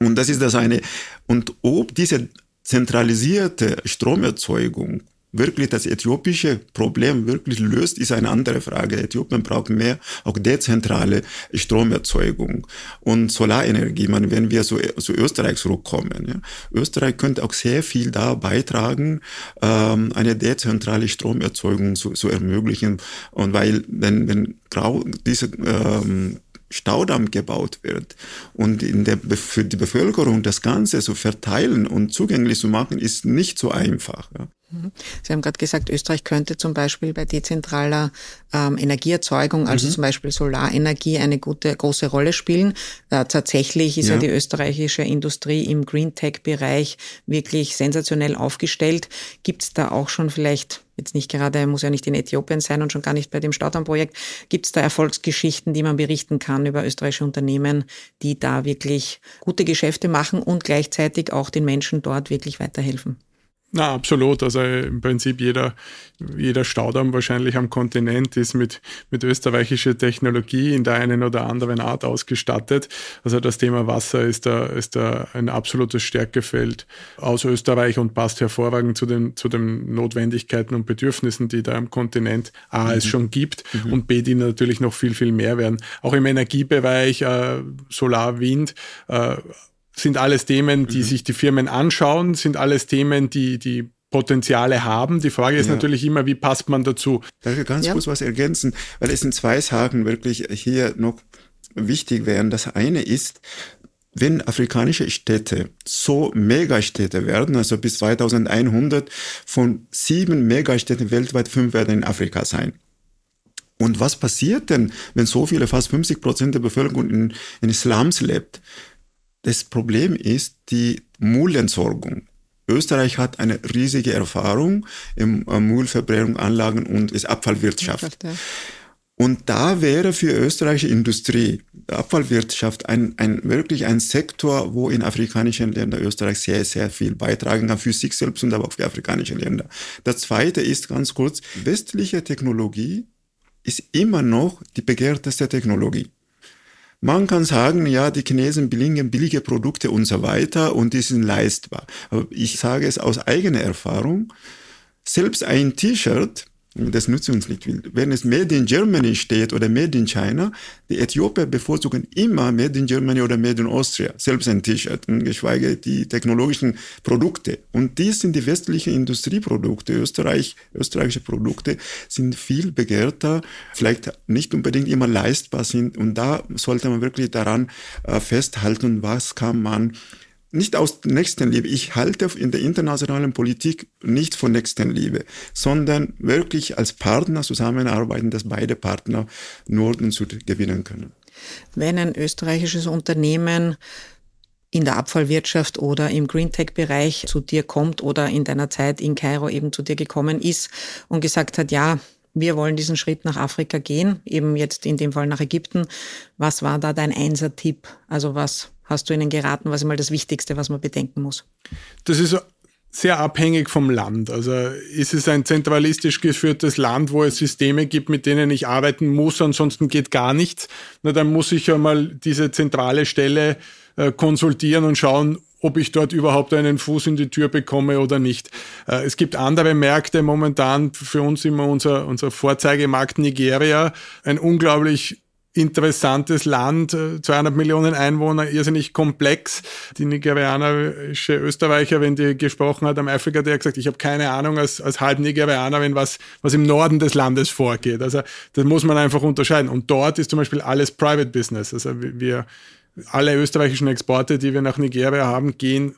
Und das ist das eine. Und ob diese zentralisierte Stromerzeugung wirklich das äthiopische Problem wirklich löst, ist eine andere Frage. Äthiopien braucht mehr auch dezentrale Stromerzeugung und Solarenergie. Man, wenn wir so zu Österreich zurückkommen, ja. Österreich könnte auch sehr viel da beitragen, ähm, eine dezentrale Stromerzeugung zu, zu ermöglichen. Und weil, wenn, wenn diese ähm, Staudamm gebaut wird. Und in der, für die Bevölkerung das Ganze zu verteilen und zugänglich zu machen, ist nicht so einfach. Ja. Mhm. Sie haben gerade gesagt, Österreich könnte zum Beispiel bei dezentraler ähm, Energieerzeugung, also mhm. zum Beispiel Solarenergie, eine gute große Rolle spielen. Äh, tatsächlich ist ja. ja. die österreichische Industrie im Green Tech-Bereich wirklich sensationell aufgestellt. Gibt es da auch schon vielleicht jetzt nicht gerade, muss ja nicht in Äthiopien sein und schon gar nicht bei dem Staudamm-Projekt, gibt es da Erfolgsgeschichten, die man berichten kann über österreichische Unternehmen, die da wirklich gute Geschäfte machen und gleichzeitig auch den Menschen dort wirklich weiterhelfen? Na, absolut. Also im Prinzip jeder, jeder Staudamm wahrscheinlich am Kontinent ist mit, mit österreichischer Technologie in der einen oder anderen Art ausgestattet. Also das Thema Wasser ist da, ist da ein absolutes Stärkefeld aus Österreich und passt hervorragend zu den, zu den Notwendigkeiten und Bedürfnissen, die da am Kontinent A mhm. es schon gibt mhm. und B, die natürlich noch viel, viel mehr werden. Auch im Energiebereich, äh, Solar, Wind, äh, sind alles Themen, die mhm. sich die Firmen anschauen, sind alles Themen, die, die Potenziale haben. Die Frage ist ja. natürlich immer, wie passt man dazu? Darf ich ganz ja. kurz was ergänzen? Weil es sind zwei Sachen wirklich hier noch wichtig wären. Das eine ist, wenn afrikanische Städte so Megastädte werden, also bis 2100 von sieben Megastädten weltweit, fünf werden in Afrika sein. Und was passiert denn, wenn so viele, fast 50 Prozent der Bevölkerung in, in Slums lebt? Das Problem ist die Müllentsorgung. Österreich hat eine riesige Erfahrung im äh, Müllverbrennung, Anlagen und ist Abfallwirtschaft. Und da wäre für österreichische Industrie, Abfallwirtschaft, ein, ein, wirklich ein Sektor, wo in afrikanischen Ländern Österreich sehr, sehr viel beitragen kann, für sich selbst und aber auch für afrikanische Länder. Das zweite ist ganz kurz, westliche Technologie ist immer noch die begehrteste Technologie. Man kann sagen, ja, die Chinesen billigen billige Produkte und so weiter und die sind leistbar. Aber ich sage es aus eigener Erfahrung, selbst ein T-Shirt Das nützt uns nicht. Wenn es Made in Germany steht oder Made in China, die Äthiopier bevorzugen immer Made in Germany oder Made in Austria, selbst ein T-Shirt, geschweige die technologischen Produkte. Und dies sind die westlichen Industrieprodukte. Österreich, österreichische Produkte sind viel begehrter, vielleicht nicht unbedingt immer leistbar sind. Und da sollte man wirklich daran äh, festhalten, was kann man nicht aus Nächstenliebe. Ich halte in der internationalen Politik nicht von Nächstenliebe, sondern wirklich als Partner zusammenarbeiten, dass beide Partner Norden und Süd gewinnen können. Wenn ein österreichisches Unternehmen in der Abfallwirtschaft oder im Greentech-Bereich zu dir kommt oder in deiner Zeit in Kairo eben zu dir gekommen ist und gesagt hat, ja, wir wollen diesen Schritt nach Afrika gehen, eben jetzt in dem Fall nach Ägypten. Was war da dein Einser-Tipp? Also was hast du ihnen geraten? Was ist mal das Wichtigste, was man bedenken muss? Das ist sehr abhängig vom Land. Also ist es ein zentralistisch geführtes Land, wo es Systeme gibt, mit denen ich arbeiten muss, ansonsten geht gar nichts. Na, dann muss ich ja mal diese zentrale Stelle äh, konsultieren und schauen, ob ich dort überhaupt einen Fuß in die Tür bekomme oder nicht. Äh, es gibt andere Märkte momentan, für uns immer unser, unser Vorzeigemarkt Nigeria, ein unglaublich interessantes Land, 200 äh, Millionen Einwohner, irrsinnig komplex. Die nigerianische Österreicher, wenn die gesprochen hat am Afrika, der hat gesagt, ich habe keine Ahnung als, als halb Nigerianer, wenn was, was im Norden des Landes vorgeht. Also das muss man einfach unterscheiden. Und dort ist zum Beispiel alles Private Business. Also wir, alle österreichischen Exporte, die wir nach Nigeria haben, gehen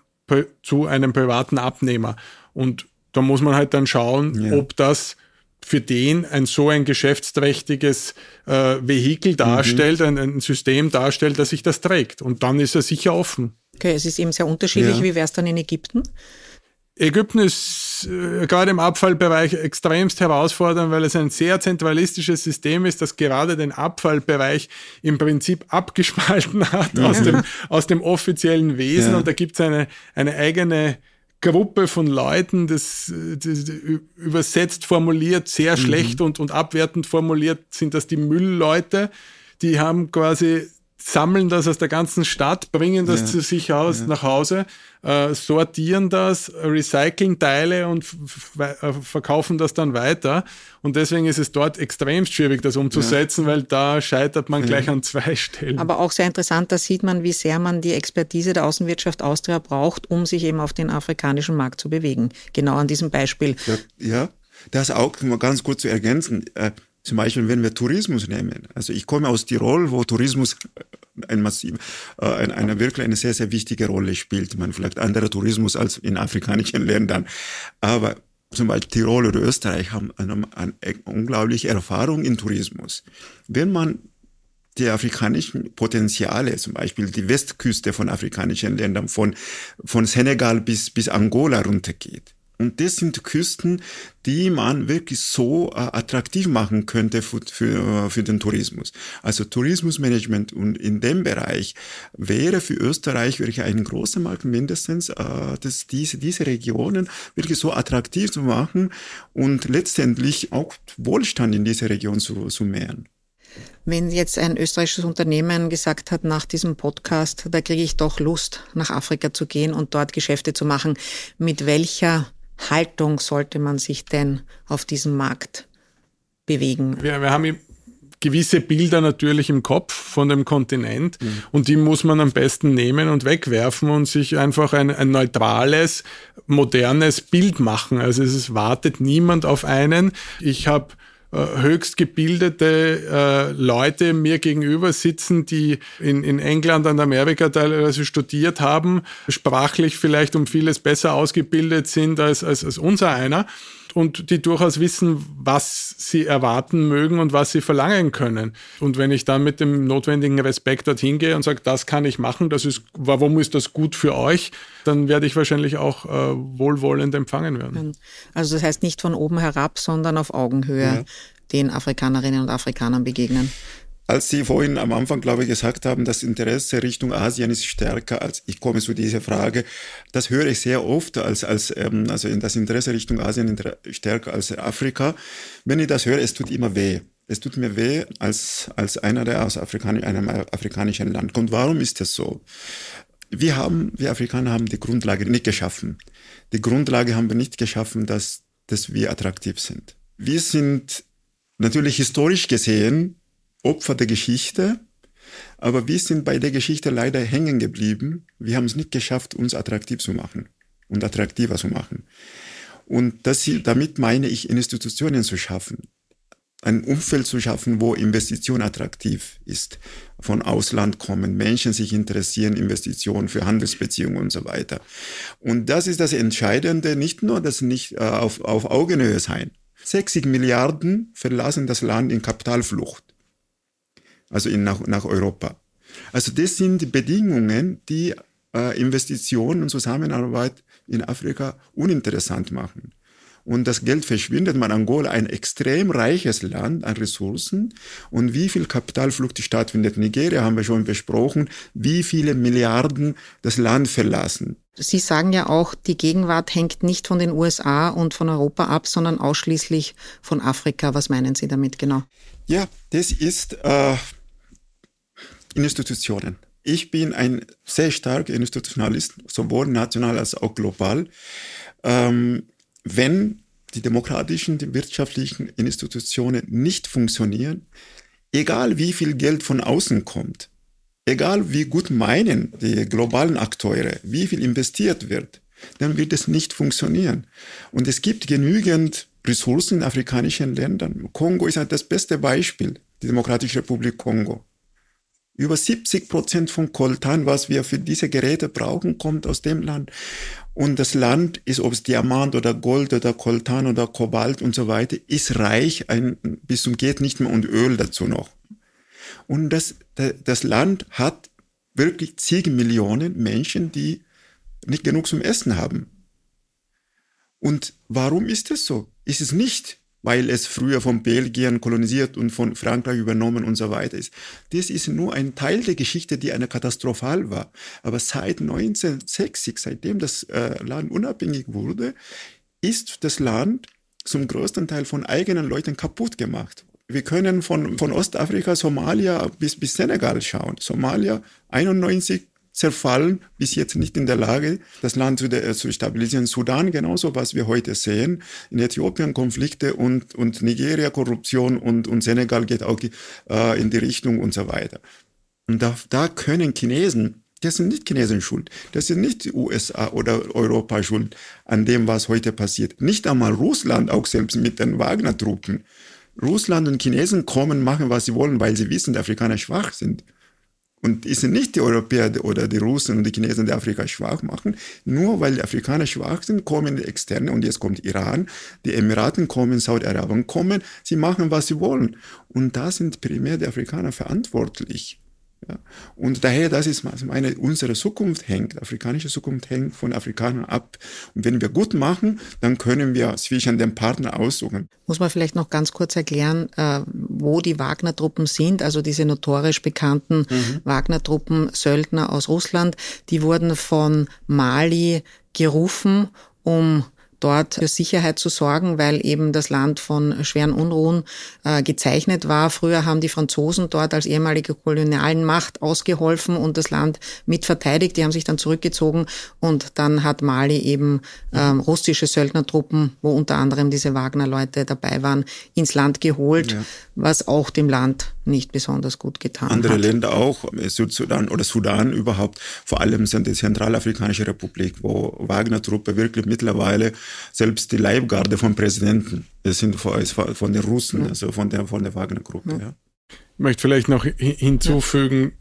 zu einem privaten Abnehmer. Und da muss man halt dann schauen, ja. ob das für den ein so ein geschäftsträchtiges äh, Vehikel darstellt, mhm. ein, ein, System darstellt, dass sich das trägt. Und dann ist er sicher offen. Okay, es ist eben sehr unterschiedlich. Ja. Wie wäre es dann in Ägypten? Ägypten ist äh, gerade im Abfallbereich extremst herausfordernd, weil es ein sehr zentralistisches System ist, das gerade den Abfallbereich im Prinzip abgespalten hat ja. aus, dem, aus dem offiziellen Wesen. Ja. Und da gibt es eine, eine eigene Gruppe von Leuten, das, das übersetzt formuliert, sehr mhm. schlecht und, und abwertend formuliert, sind das die Müllleute. Die haben quasi sammeln das aus der ganzen Stadt, bringen das ja, zu sich aus ja. nach Hause, äh, sortieren das, recyceln Teile und äh, verkaufen das dann weiter. Und deswegen ist es dort extrem schwierig, das umzusetzen, ja. weil da scheitert man gleich an zwei Stellen. Aber auch sehr interessant, da sieht man, wie sehr man die Expertise der Außenwirtschaft Austria braucht, um sich eben auf den afrikanischen Markt zu bewegen. Genau an diesem Beispiel. Ja, das auch mal ganz kurz zu ergänzen. Äh, zum Beispiel, wenn wir Tourismus nehmen. Also ich komme aus Tirol, wo Tourismus ein massiv, äh, eine wirklich eine sehr, sehr wichtige Rolle spielt. Man vielleicht anderer Tourismus als in afrikanischen Ländern. Aber zum Beispiel Tirol oder Österreich haben eine, eine unglaubliche Erfahrung in Tourismus. Wenn man die afrikanischen Potenziale, zum Beispiel die Westküste von afrikanischen Ländern, von, von Senegal bis, bis Angola runtergeht, und das sind Küsten, die man wirklich so äh, attraktiv machen könnte für, für, für den Tourismus. Also Tourismusmanagement und in dem Bereich wäre für Österreich wirklich ein großer Markt mindestens, äh, dass diese, diese Regionen wirklich so attraktiv zu machen und letztendlich auch Wohlstand in dieser Region zu, zu mehren. Wenn jetzt ein österreichisches Unternehmen gesagt hat, nach diesem Podcast, da kriege ich doch Lust, nach Afrika zu gehen und dort Geschäfte zu machen, mit welcher Haltung sollte man sich denn auf diesem Markt bewegen? Wir, wir haben gewisse Bilder natürlich im Kopf von dem Kontinent mhm. und die muss man am besten nehmen und wegwerfen und sich einfach ein, ein neutrales, modernes Bild machen. Also es wartet niemand auf einen. Ich habe höchst gebildete äh, Leute mir gegenüber sitzen, die in, in England und Amerika teilweise studiert haben, sprachlich vielleicht um vieles besser ausgebildet sind als, als, als unser einer und die durchaus wissen, was sie erwarten mögen und was sie verlangen können. Und wenn ich dann mit dem notwendigen Respekt dorthin gehe und sage, das kann ich machen, das ist, warum ist das gut für euch, dann werde ich wahrscheinlich auch äh, wohlwollend empfangen werden. Also das heißt nicht von oben herab, sondern auf Augenhöhe ja. den Afrikanerinnen und Afrikanern begegnen. Als Sie vorhin am Anfang, glaube ich, gesagt haben, das Interesse Richtung Asien ist stärker als, ich komme zu dieser Frage, das höre ich sehr oft als, als ähm, also das Interesse Richtung Asien stärker als Afrika. Wenn ich das höre, es tut immer weh. Es tut mir weh als, als einer, der aus Afrikan einem afrikanischen Land kommt. Warum ist das so? Wir haben, wir Afrikaner haben die Grundlage nicht geschaffen. Die Grundlage haben wir nicht geschaffen, dass, dass wir attraktiv sind. wir sind natürlich historisch gesehen Opfer der Geschichte, aber wir sind bei der Geschichte leider hängen geblieben. Wir haben es nicht geschafft, uns attraktiv zu machen und attraktiver zu machen. Und das, damit meine ich, Institutionen zu schaffen, ein Umfeld zu schaffen, wo Investition attraktiv ist. Von Ausland kommen, Menschen sich interessieren, Investitionen für Handelsbeziehungen und so weiter. Und das ist das Entscheidende, nicht nur das nicht äh, auf, auf Augenhöhe sein. 60 Milliarden verlassen das Land in Kapitalflucht, also in, nach, nach Europa. Also das sind Bedingungen, die äh, Investitionen und Zusammenarbeit in Afrika uninteressant machen und das Geld verschwindet. Man Angola ein extrem reiches Land an Ressourcen und wie viel Kapitalflucht stattfindet. Nigeria haben wir schon besprochen, wie viele Milliarden das Land verlassen. Sie sagen ja auch, die Gegenwart hängt nicht von den USA und von Europa ab, sondern ausschließlich von Afrika. Was meinen Sie damit genau? Ja, das ist äh, Institutionen. Ich bin ein sehr starker Institutionalist, sowohl national als auch global. Ähm, wenn die demokratischen, die wirtschaftlichen Institutionen nicht funktionieren, egal wie viel Geld von außen kommt, egal wie gut meinen die globalen Akteure, wie viel investiert wird, dann wird es nicht funktionieren. Und es gibt genügend Ressourcen in afrikanischen Ländern. Kongo ist das beste Beispiel, die Demokratische Republik Kongo. Über 70 Prozent von Koltan, was wir für diese Geräte brauchen, kommt aus dem Land. Und das Land ist, ob es Diamant oder Gold oder Koltan oder Kobalt und so weiter, ist reich, ein, bis zum geht nicht mehr und Öl dazu noch. Und das, das Land hat wirklich zig Millionen Menschen, die nicht genug zum Essen haben. Und warum ist das so? Ist es nicht, weil es früher von Belgien kolonisiert und von Frankreich übernommen und so weiter ist. Das ist nur ein Teil der Geschichte, die eine katastrophal war. Aber seit 1960, seitdem das äh, Land unabhängig wurde, ist das Land zum größten Teil von eigenen Leuten kaputt gemacht. Wir können von, von Ostafrika, Somalia bis, bis Senegal schauen. Somalia 91 zerfallen, bis jetzt nicht in der Lage, das Land zu, der, zu stabilisieren. Sudan genauso, was wir heute sehen. In Äthiopien Konflikte und, und Nigeria Korruption und, und Senegal geht auch äh, in die Richtung und so weiter. Und da, da können Chinesen, das sind nicht Chinesen schuld, das sind nicht USA oder Europa schuld an dem, was heute passiert. Nicht einmal Russland, auch selbst mit den Wagner-Truppen. Russland und Chinesen kommen, machen, was sie wollen, weil sie wissen, die Afrikaner schwach sind. Und es sind nicht die Europäer oder die Russen und die Chinesen, die Afrika schwach machen. Nur weil die Afrikaner schwach sind, kommen die Externe und jetzt kommt Iran, die Emiraten kommen, Saudi-Arabien kommen, sie machen, was sie wollen. Und da sind primär die Afrikaner verantwortlich. Ja. Und daher, das ist meine, unsere Zukunft hängt, afrikanische Zukunft hängt von Afrikanern ab. Und wenn wir gut machen, dann können wir zwischen den Partnern aussuchen. Muss man vielleicht noch ganz kurz erklären, äh, wo die Wagner-Truppen sind, also diese notorisch bekannten mhm. Wagner-Truppen, Söldner aus Russland, die wurden von Mali gerufen, um dort für Sicherheit zu sorgen, weil eben das Land von schweren Unruhen äh, gezeichnet war. Früher haben die Franzosen dort als ehemalige kolonialen Macht ausgeholfen und das Land mitverteidigt. Die haben sich dann zurückgezogen und dann hat Mali eben ähm, russische Söldnertruppen, wo unter anderem diese Wagner-Leute dabei waren, ins Land geholt, ja. was auch dem Land nicht besonders gut getan Andere hat. Länder auch, Südsudan oder Sudan überhaupt, vor allem sind die Zentralafrikanische Republik, wo Wagner-Truppe wirklich mittlerweile selbst die Leibgarde vom Präsidenten, das sind von den Russen, ja. also von der, von der Wagner-Gruppe. Ja. Ja. Ich möchte vielleicht noch hinzufügen,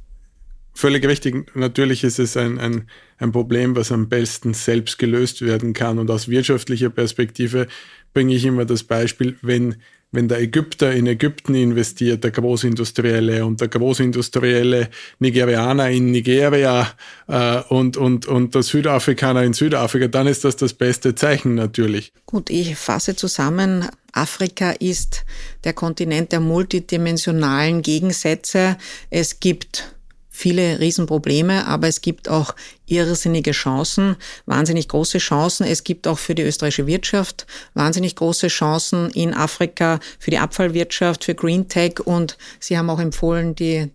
völlig richtig, natürlich ist es ein, ein, ein Problem, was am besten selbst gelöst werden kann. Und aus wirtschaftlicher Perspektive bringe ich immer das Beispiel, wenn wenn der Ägypter in Ägypten investiert, der Großindustrielle und der Großindustrielle Nigerianer in Nigeria äh, und, und, und der Südafrikaner in Südafrika, dann ist das das beste Zeichen natürlich. Gut, ich fasse zusammen. Afrika ist der Kontinent der multidimensionalen Gegensätze. Es gibt viele Riesenprobleme, aber es gibt auch irrsinnige Chancen, wahnsinnig große Chancen. Es gibt auch für die österreichische Wirtschaft wahnsinnig große Chancen in Afrika für die Abfallwirtschaft, für Green Tech und Sie haben auch empfohlen, die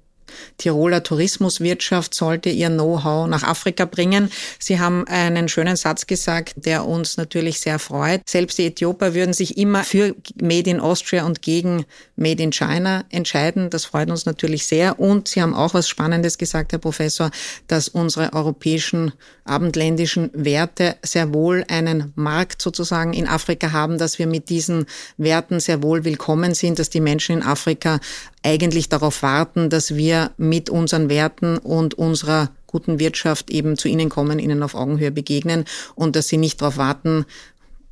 Tiroler Tourismuswirtschaft sollte ihr Know-how nach Afrika bringen. Sie haben einen schönen Satz gesagt, der uns natürlich sehr freut. Selbst die Äthioper würden sich immer für Made in Austria und gegen Made in China entscheiden. Das freut uns natürlich sehr. Und Sie haben auch was Spannendes gesagt, Herr Professor, dass unsere europäischen abendländischen Werte sehr wohl einen Markt sozusagen in Afrika haben, dass wir mit diesen Werten sehr wohl willkommen sind, dass die Menschen in Afrika eigentlich darauf warten, dass wir mit unseren Werten und unserer guten Wirtschaft eben zu ihnen kommen, ihnen auf Augenhöhe begegnen und dass sie nicht darauf warten,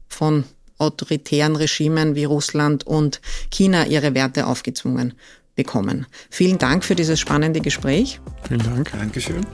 von autoritären Regimen wie Russland und China ihre Werte aufgezwungen bekommen. Vielen Dank für dieses spannende Gespräch. Vielen Dank. Dankeschön.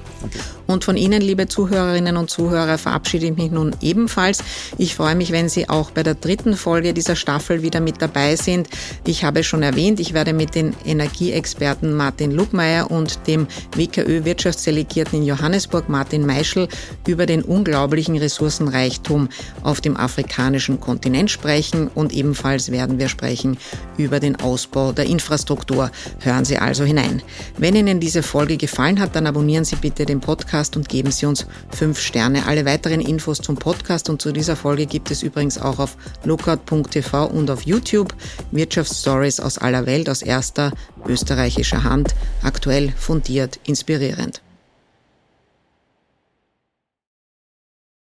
Und von Ihnen, liebe Zuhörerinnen und Zuhörer, verabschiede ich mich nun ebenfalls. Ich freue mich, wenn Sie auch bei der dritten Folge dieser Staffel wieder mit dabei sind. Ich habe schon erwähnt, ich werde mit den Energieexperten Martin Lugmeier und dem WKÖ-Wirtschaftsdelegierten in Johannesburg Martin Meischel über den unglaublichen Ressourcenreichtum auf dem afrikanischen Kontinent sprechen und ebenfalls werden wir sprechen über den Ausbau der Infrastruktur. Hören Sie also hinein. Wenn Ihnen diese Folge gefallen hat, dann abonnieren Sie bitte den Podcast und geben Sie uns fünf Sterne. Alle weiteren Infos zum Podcast und zu dieser Folge gibt es übrigens auch auf lookout.tv und auf YouTube. Wirtschaftsstories aus aller Welt aus erster österreichischer Hand. Aktuell fundiert, inspirierend.